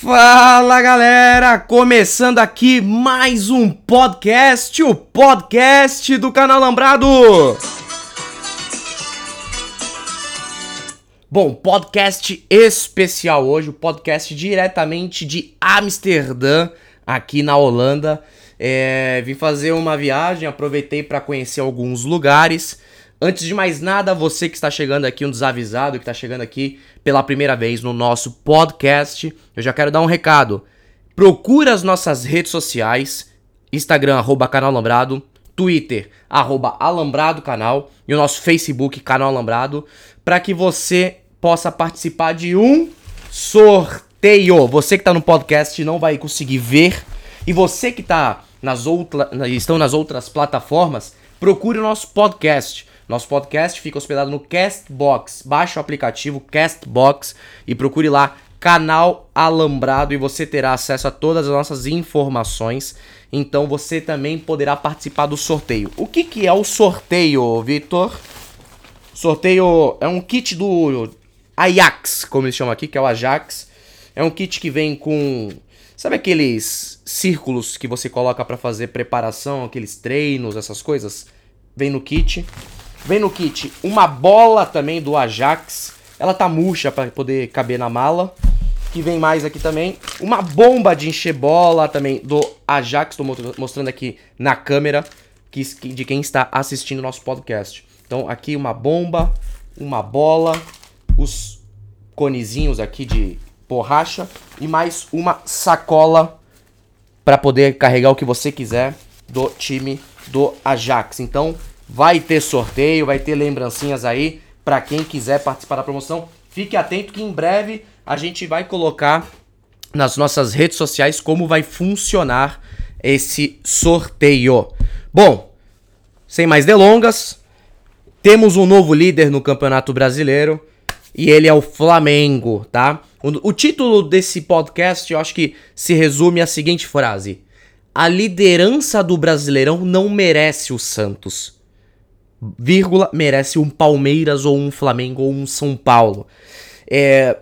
Fala galera, começando aqui mais um podcast, o podcast do canal Lambrado. Bom, podcast especial hoje, o podcast diretamente de Amsterdã, aqui na Holanda. É, vim fazer uma viagem, aproveitei para conhecer alguns lugares. Antes de mais nada, você que está chegando aqui, um desavisado que está chegando aqui pela primeira vez no nosso podcast, eu já quero dar um recado. Procura as nossas redes sociais, Instagram, arroba canal Alambrado, Twitter, arroba Alambrado Canal e o nosso Facebook, Canal Alambrado, para que você possa participar de um sorteio. Você que está no podcast não vai conseguir ver e você que está nas outras, estão nas outras plataformas, procure o nosso podcast. Nosso podcast fica hospedado no Castbox. Baixe o aplicativo Castbox e procure lá Canal Alambrado e você terá acesso a todas as nossas informações. Então você também poderá participar do sorteio. O que, que é o sorteio, Vitor? Sorteio é um kit do Ajax, como eles chamam aqui, que é o Ajax. É um kit que vem com. Sabe aqueles círculos que você coloca para fazer preparação, aqueles treinos, essas coisas? Vem no kit. Vem no kit uma bola também do Ajax. Ela tá murcha para poder caber na mala. Que vem mais aqui também. Uma bomba de encher bola também do Ajax. Estou mostrando aqui na câmera que, de quem está assistindo o nosso podcast. Então aqui uma bomba, uma bola, os conezinhos aqui de borracha e mais uma sacola para poder carregar o que você quiser do time do Ajax. Então Vai ter sorteio, vai ter lembrancinhas aí para quem quiser participar da promoção. Fique atento que em breve a gente vai colocar nas nossas redes sociais como vai funcionar esse sorteio. Bom, sem mais delongas, temos um novo líder no Campeonato Brasileiro e ele é o Flamengo, tá? O, título desse podcast eu acho que se resume à seguinte frase: A liderança do Brasileirão não merece o Santos vírgula, merece um Palmeiras ou um Flamengo ou um São Paulo. É,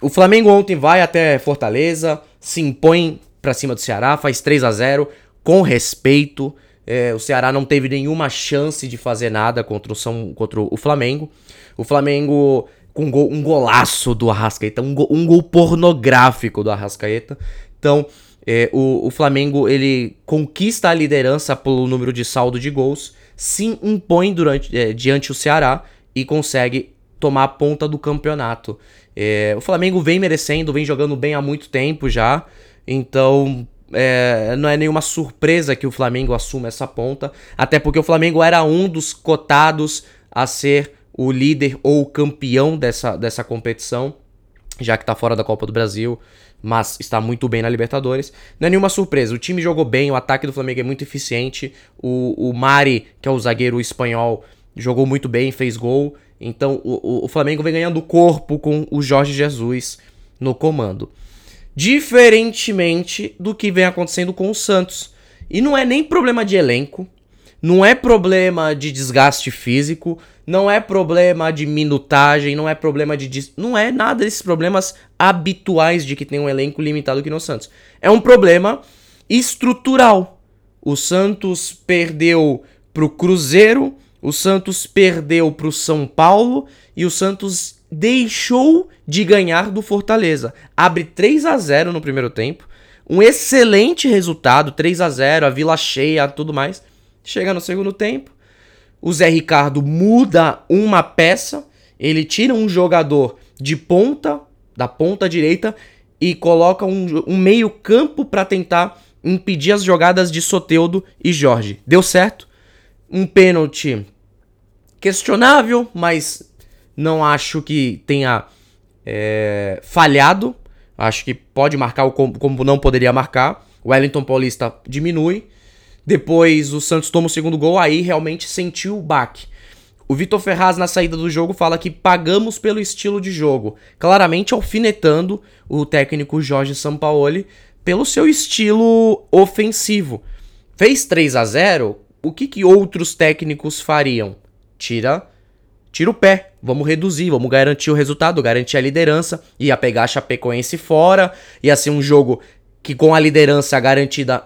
o Flamengo ontem vai até Fortaleza, se impõe para cima do Ceará, faz 3 a 0 com respeito. É, o Ceará não teve nenhuma chance de fazer nada contra o, São, contra o Flamengo. O Flamengo com um, gol, um golaço do Arrascaeta, um gol, um gol pornográfico do Arrascaeta. Então, é, o, o Flamengo ele conquista a liderança pelo número de saldo de gols se impõe durante, é, diante o Ceará e consegue tomar a ponta do campeonato. É, o Flamengo vem merecendo, vem jogando bem há muito tempo já, então é, não é nenhuma surpresa que o Flamengo assuma essa ponta, até porque o Flamengo era um dos cotados a ser o líder ou campeão dessa, dessa competição, já que está fora da Copa do Brasil mas está muito bem na Libertadores. Não é nenhuma surpresa, o time jogou bem, o ataque do Flamengo é muito eficiente, o, o Mari, que é o zagueiro espanhol, jogou muito bem, fez gol. Então o, o Flamengo vem ganhando corpo com o Jorge Jesus no comando. Diferentemente do que vem acontecendo com o Santos. E não é nem problema de elenco, não é problema de desgaste físico, não é problema de minutagem, não é problema de. Não é nada desses problemas habituais de que tem um elenco limitado aqui no Santos. É um problema estrutural. O Santos perdeu pro Cruzeiro, o Santos perdeu pro São Paulo e o Santos deixou de ganhar do Fortaleza. Abre 3 a 0 no primeiro tempo. Um excelente resultado, 3 a 0 a vila cheia, tudo mais. Chega no segundo tempo, o Zé Ricardo muda uma peça, ele tira um jogador de ponta, da ponta direita, e coloca um, um meio-campo para tentar impedir as jogadas de Soteudo e Jorge. Deu certo. Um pênalti questionável, mas não acho que tenha é, falhado. Acho que pode marcar como não poderia marcar. O Wellington Paulista diminui. Depois o Santos toma o segundo gol, aí realmente sentiu o baque. O Vitor Ferraz, na saída do jogo, fala que pagamos pelo estilo de jogo, claramente alfinetando o técnico Jorge Sampaoli pelo seu estilo ofensivo. Fez 3 a 0 o que, que outros técnicos fariam? Tira tira o pé, vamos reduzir, vamos garantir o resultado, garantir a liderança, ia pegar a Chapecoense fora, ia ser um jogo que com a liderança garantida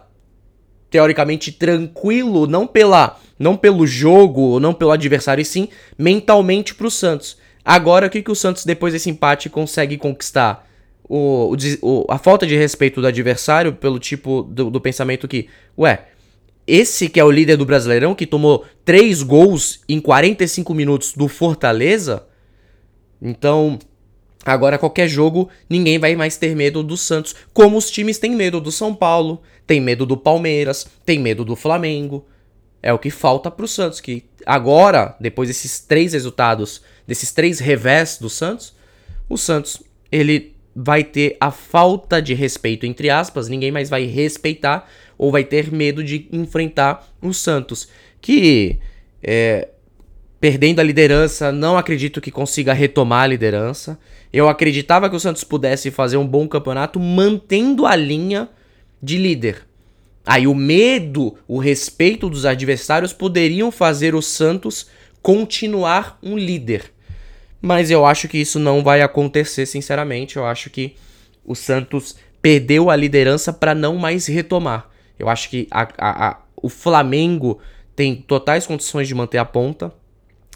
teoricamente tranquilo, não pela não pelo jogo, não pelo adversário, e sim mentalmente pro Santos. Agora, o que, que o Santos, depois desse empate, consegue conquistar? O, o, a falta de respeito do adversário, pelo tipo do, do pensamento que, ué, esse que é o líder do Brasileirão, que tomou três gols em 45 minutos do Fortaleza, então agora qualquer jogo ninguém vai mais ter medo do Santos, como os times têm medo do São Paulo, tem medo do Palmeiras, tem medo do Flamengo. É o que falta pro Santos, que agora, depois desses três resultados, desses três revés do Santos, o Santos, ele vai ter a falta de respeito, entre aspas, ninguém mais vai respeitar ou vai ter medo de enfrentar o Santos, que é, perdendo a liderança, não acredito que consiga retomar a liderança. Eu acreditava que o Santos pudesse fazer um bom campeonato mantendo a linha de líder. Aí o medo, o respeito dos adversários poderiam fazer o Santos continuar um líder. Mas eu acho que isso não vai acontecer, sinceramente. Eu acho que o Santos perdeu a liderança para não mais retomar. Eu acho que a, a, a, o Flamengo tem totais condições de manter a ponta,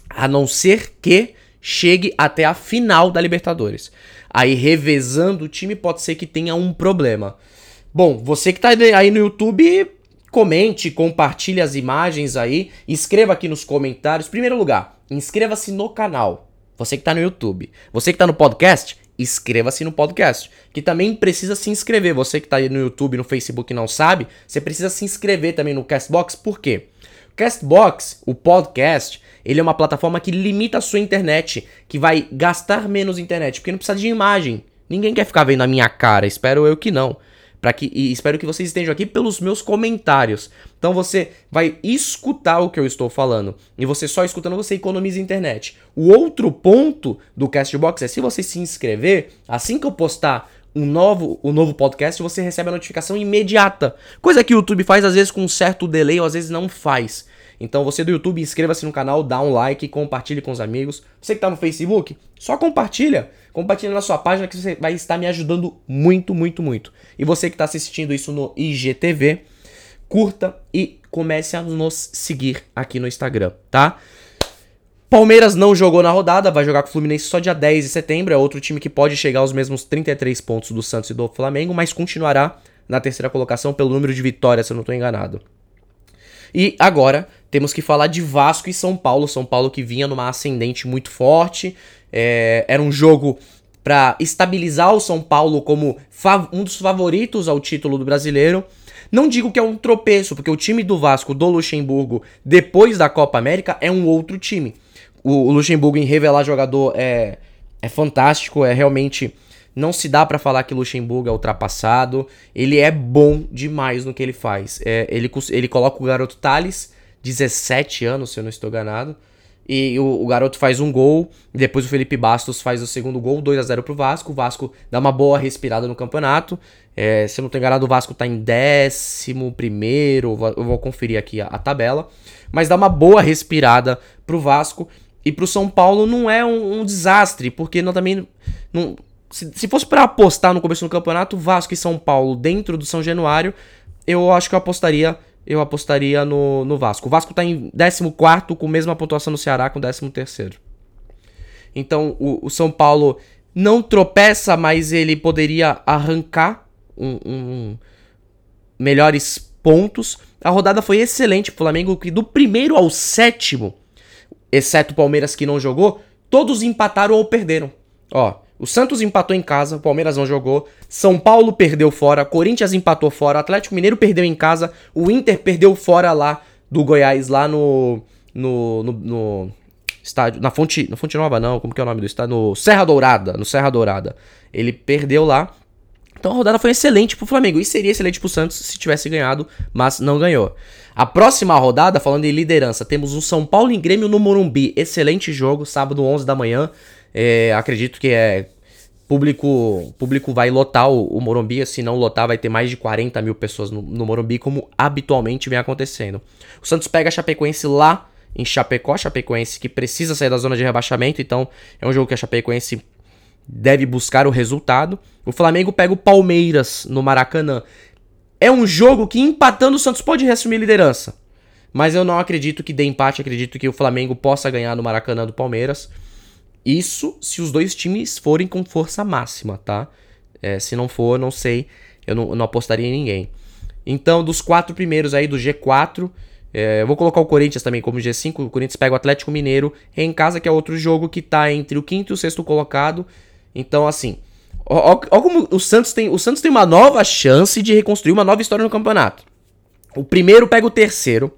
a não ser que chegue até a final da Libertadores. Aí revezando o time pode ser que tenha um problema. Bom, você que tá aí no YouTube, comente, compartilhe as imagens aí, escreva aqui nos comentários. Primeiro lugar, inscreva-se no canal. Você que tá no YouTube. Você que tá no podcast, inscreva-se no podcast, que também precisa se inscrever. Você que tá aí no YouTube, no Facebook e não sabe, você precisa se inscrever também no Castbox, por quê? Castbox, o podcast, ele é uma plataforma que limita a sua internet, que vai gastar menos internet, porque não precisa de imagem. Ninguém quer ficar vendo a minha cara, espero eu que não para que e espero que vocês estejam aqui pelos meus comentários. Então você vai escutar o que eu estou falando e você só escutando você economiza internet. O outro ponto do Castbox é se você se inscrever, assim que eu postar um novo, um novo podcast, você recebe a notificação imediata. Coisa que o YouTube faz às vezes com um certo delay ou às vezes não faz. Então você do YouTube, inscreva-se no canal, dá um like, compartilhe com os amigos. Você que está no Facebook, só compartilha. Compartilha na sua página que você vai estar me ajudando muito, muito, muito. E você que está assistindo isso no IGTV, curta e comece a nos seguir aqui no Instagram, tá? Palmeiras não jogou na rodada, vai jogar com o Fluminense só dia 10 de setembro. É outro time que pode chegar aos mesmos 33 pontos do Santos e do Flamengo, mas continuará na terceira colocação pelo número de vitórias, se eu não estou enganado. E agora temos que falar de Vasco e São Paulo. São Paulo que vinha numa ascendente muito forte. É, era um jogo para estabilizar o São Paulo como um dos favoritos ao título do brasileiro. Não digo que é um tropeço, porque o time do Vasco do Luxemburgo, depois da Copa América, é um outro time. O, Luxemburgo em revelar jogador é, é fantástico, é realmente não se dá para falar que Luxemburgo é ultrapassado. Ele é bom demais no que ele faz. É, ele, ele coloca o garoto Thales, 17 anos, se eu não estou enganado. E o, o, garoto faz um gol. Depois o Felipe Bastos faz o segundo gol, 2 a 0 pro Vasco. O Vasco dá uma boa respirada no campeonato. É, se eu não estou enganado, o Vasco tá em décimo primeiro. Eu vou conferir aqui a, a tabela. Mas dá uma boa respirada pro Vasco. E pro São Paulo não é um, um desastre, porque não, também não, se, se fosse para apostar no começo do campeonato, Vasco e São Paulo dentro do São Januário, eu acho que eu apostaria eu apostaria no, no Vasco. O Vasco tá em 14 com a mesma pontuação no Ceará com 13 Então o, o, São Paulo não tropeça, mas ele poderia arrancar um, um, melhores pontos. A rodada foi excelente. O Flamengo, que do primeiro ao sétimo, exceto o Palmeiras que não jogou, todos empataram ou perderam. Ó, o Santos empatou em casa, o Palmeiras não jogou. São Paulo perdeu fora, Corinthians empatou fora, Atlético Mineiro perdeu em casa, o Inter perdeu fora lá do Goiás, lá no. no, no, no estádio. Na Fonte. Na Fonte Nova, não, como que é o nome do estádio? No Serra Dourada. No Serra Dourada. Ele perdeu lá. Então a rodada foi excelente pro Flamengo. E seria excelente pro Santos se tivesse ganhado, mas não ganhou. A próxima rodada, falando em liderança, temos o São Paulo em Grêmio no Morumbi. Excelente jogo, sábado 11 da manhã. É, acredito que é público público vai lotar o, o, Morumbi, se não lotar vai ter mais de 40 mil pessoas no, no Morumbi, como habitualmente vem acontecendo. O Santos pega a Chapecoense lá em Chapecó, Chapecoense que precisa sair da zona de rebaixamento, então é um jogo que a Chapecoense deve buscar o resultado. O Flamengo pega o Palmeiras no Maracanã. É um jogo que empatando o Santos pode reassumir liderança. Mas eu não acredito que dê empate, acredito que o Flamengo possa ganhar no Maracanã do Palmeiras. Isso se os dois times forem com força máxima, tá? É, se não for, não sei. Eu não, não, apostaria em ninguém. Então, dos quatro primeiros aí do G4, é, eu vou colocar o Corinthians também como G5. O Corinthians pega o Atlético Mineiro em casa, que é outro jogo que tá entre o quinto e o sexto colocado. Então, assim, ó, como o Santos tem. O Santos tem uma nova chance de reconstruir uma nova história no campeonato. O primeiro pega o terceiro.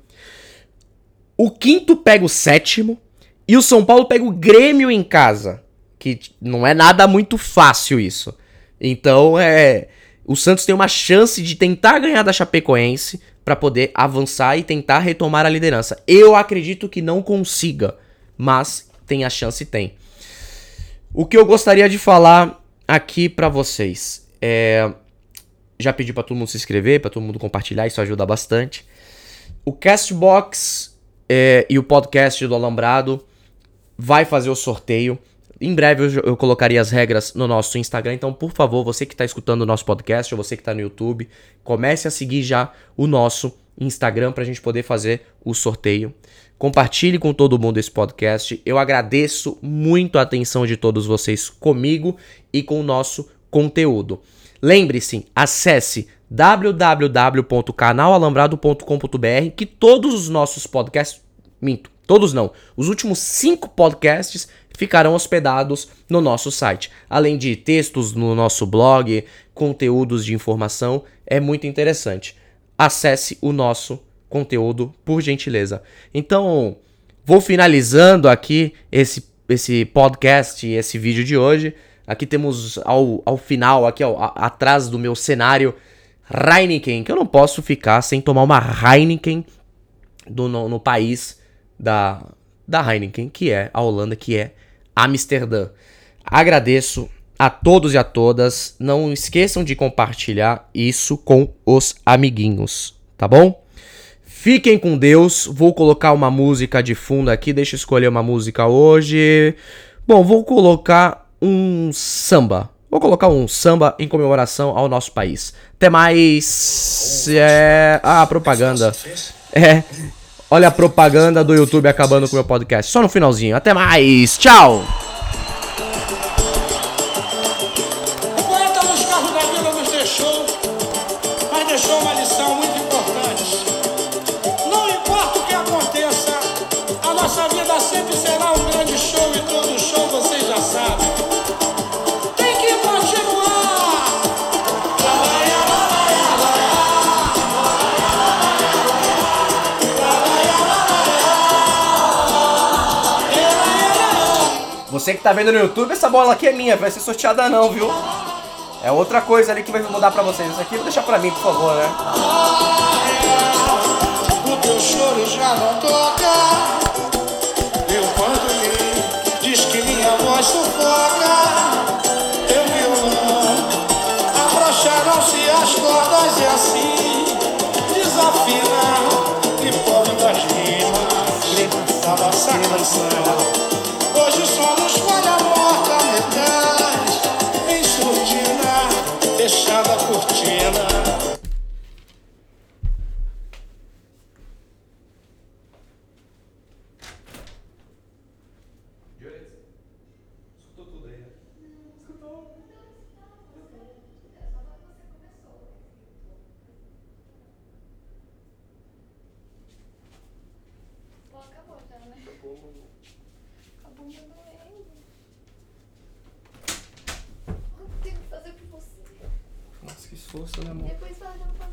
O quinto pega o sétimo. E o São Paulo pega o Grêmio em casa. Que não é nada muito fácil isso. Então, é. O Santos tem uma chance de tentar ganhar da Chapecoense para poder avançar e tentar retomar a liderança. Eu acredito que não consiga, mas tem a chance tem. O que eu gostaria de falar aqui para vocês é já pedi para todo mundo se inscrever, para todo mundo compartilhar, isso ajuda bastante. O Castbox é, e o podcast do Alambrado vai fazer o sorteio. Em breve eu, eu, colocaria as regras no nosso Instagram, então por favor, você que está escutando o nosso podcast ou você que está no YouTube, comece a seguir já o nosso Instagram para a gente poder fazer o sorteio. Compartilhe com todo mundo esse podcast. Eu agradeço muito a atenção de todos vocês comigo e com o nosso conteúdo. Lembre-se, acesse www.canalalambrado.com.br que todos os nossos podcasts, minto, todos não, os últimos cinco podcasts ficarão hospedados no nosso site. Além de textos no nosso blog, conteúdos de informação, é muito interessante. Acesse o nosso conteúdo, por gentileza. Então, vou finalizando aqui esse, esse podcast, esse vídeo de hoje. Aqui temos ao, ao final, aqui ao, a, atrás do meu cenário, Heineken, que eu não posso ficar sem tomar uma Heineken do, no, no país da, da Heineken, que é a Holanda, que é Amsterdã. Agradeço a todos e a todas. Não esqueçam de compartilhar isso com os amiguinhos, tá bom? Fiquem com Deus. Vou colocar uma música de fundo aqui. Deixa eu escolher uma música hoje. Bom, vou colocar um samba. Vou colocar um samba em comemoração ao nosso país. Até mais. É. Ah, propaganda. É. Olha a propaganda do YouTube acabando com o meu podcast. Só no finalzinho. Até mais. Tchau. Você que tá vendo no YouTube, essa bola aqui é minha, vai ser sorteada não, viu? É outra coisa ali que vai mudar pra vocês. Isso aqui vou deixar pra mim, por favor, né? O teu choro já não toca. Eu quando lhe diz que minha voz sufoca. Teu violão afrouxaram-se as cordas e assim desafina. Que povo das rimas, da nossa canção. Força, né, amor? Depois fala que eu não faço nada.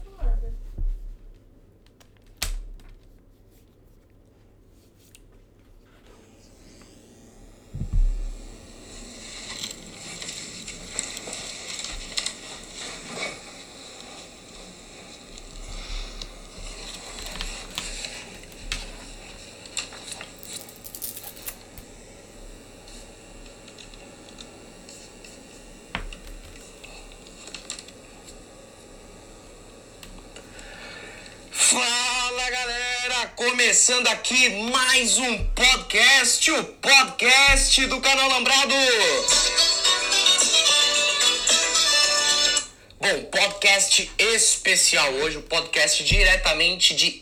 Começando aqui mais um podcast, o podcast do canal Lambrado. Bom, podcast especial hoje, o podcast diretamente de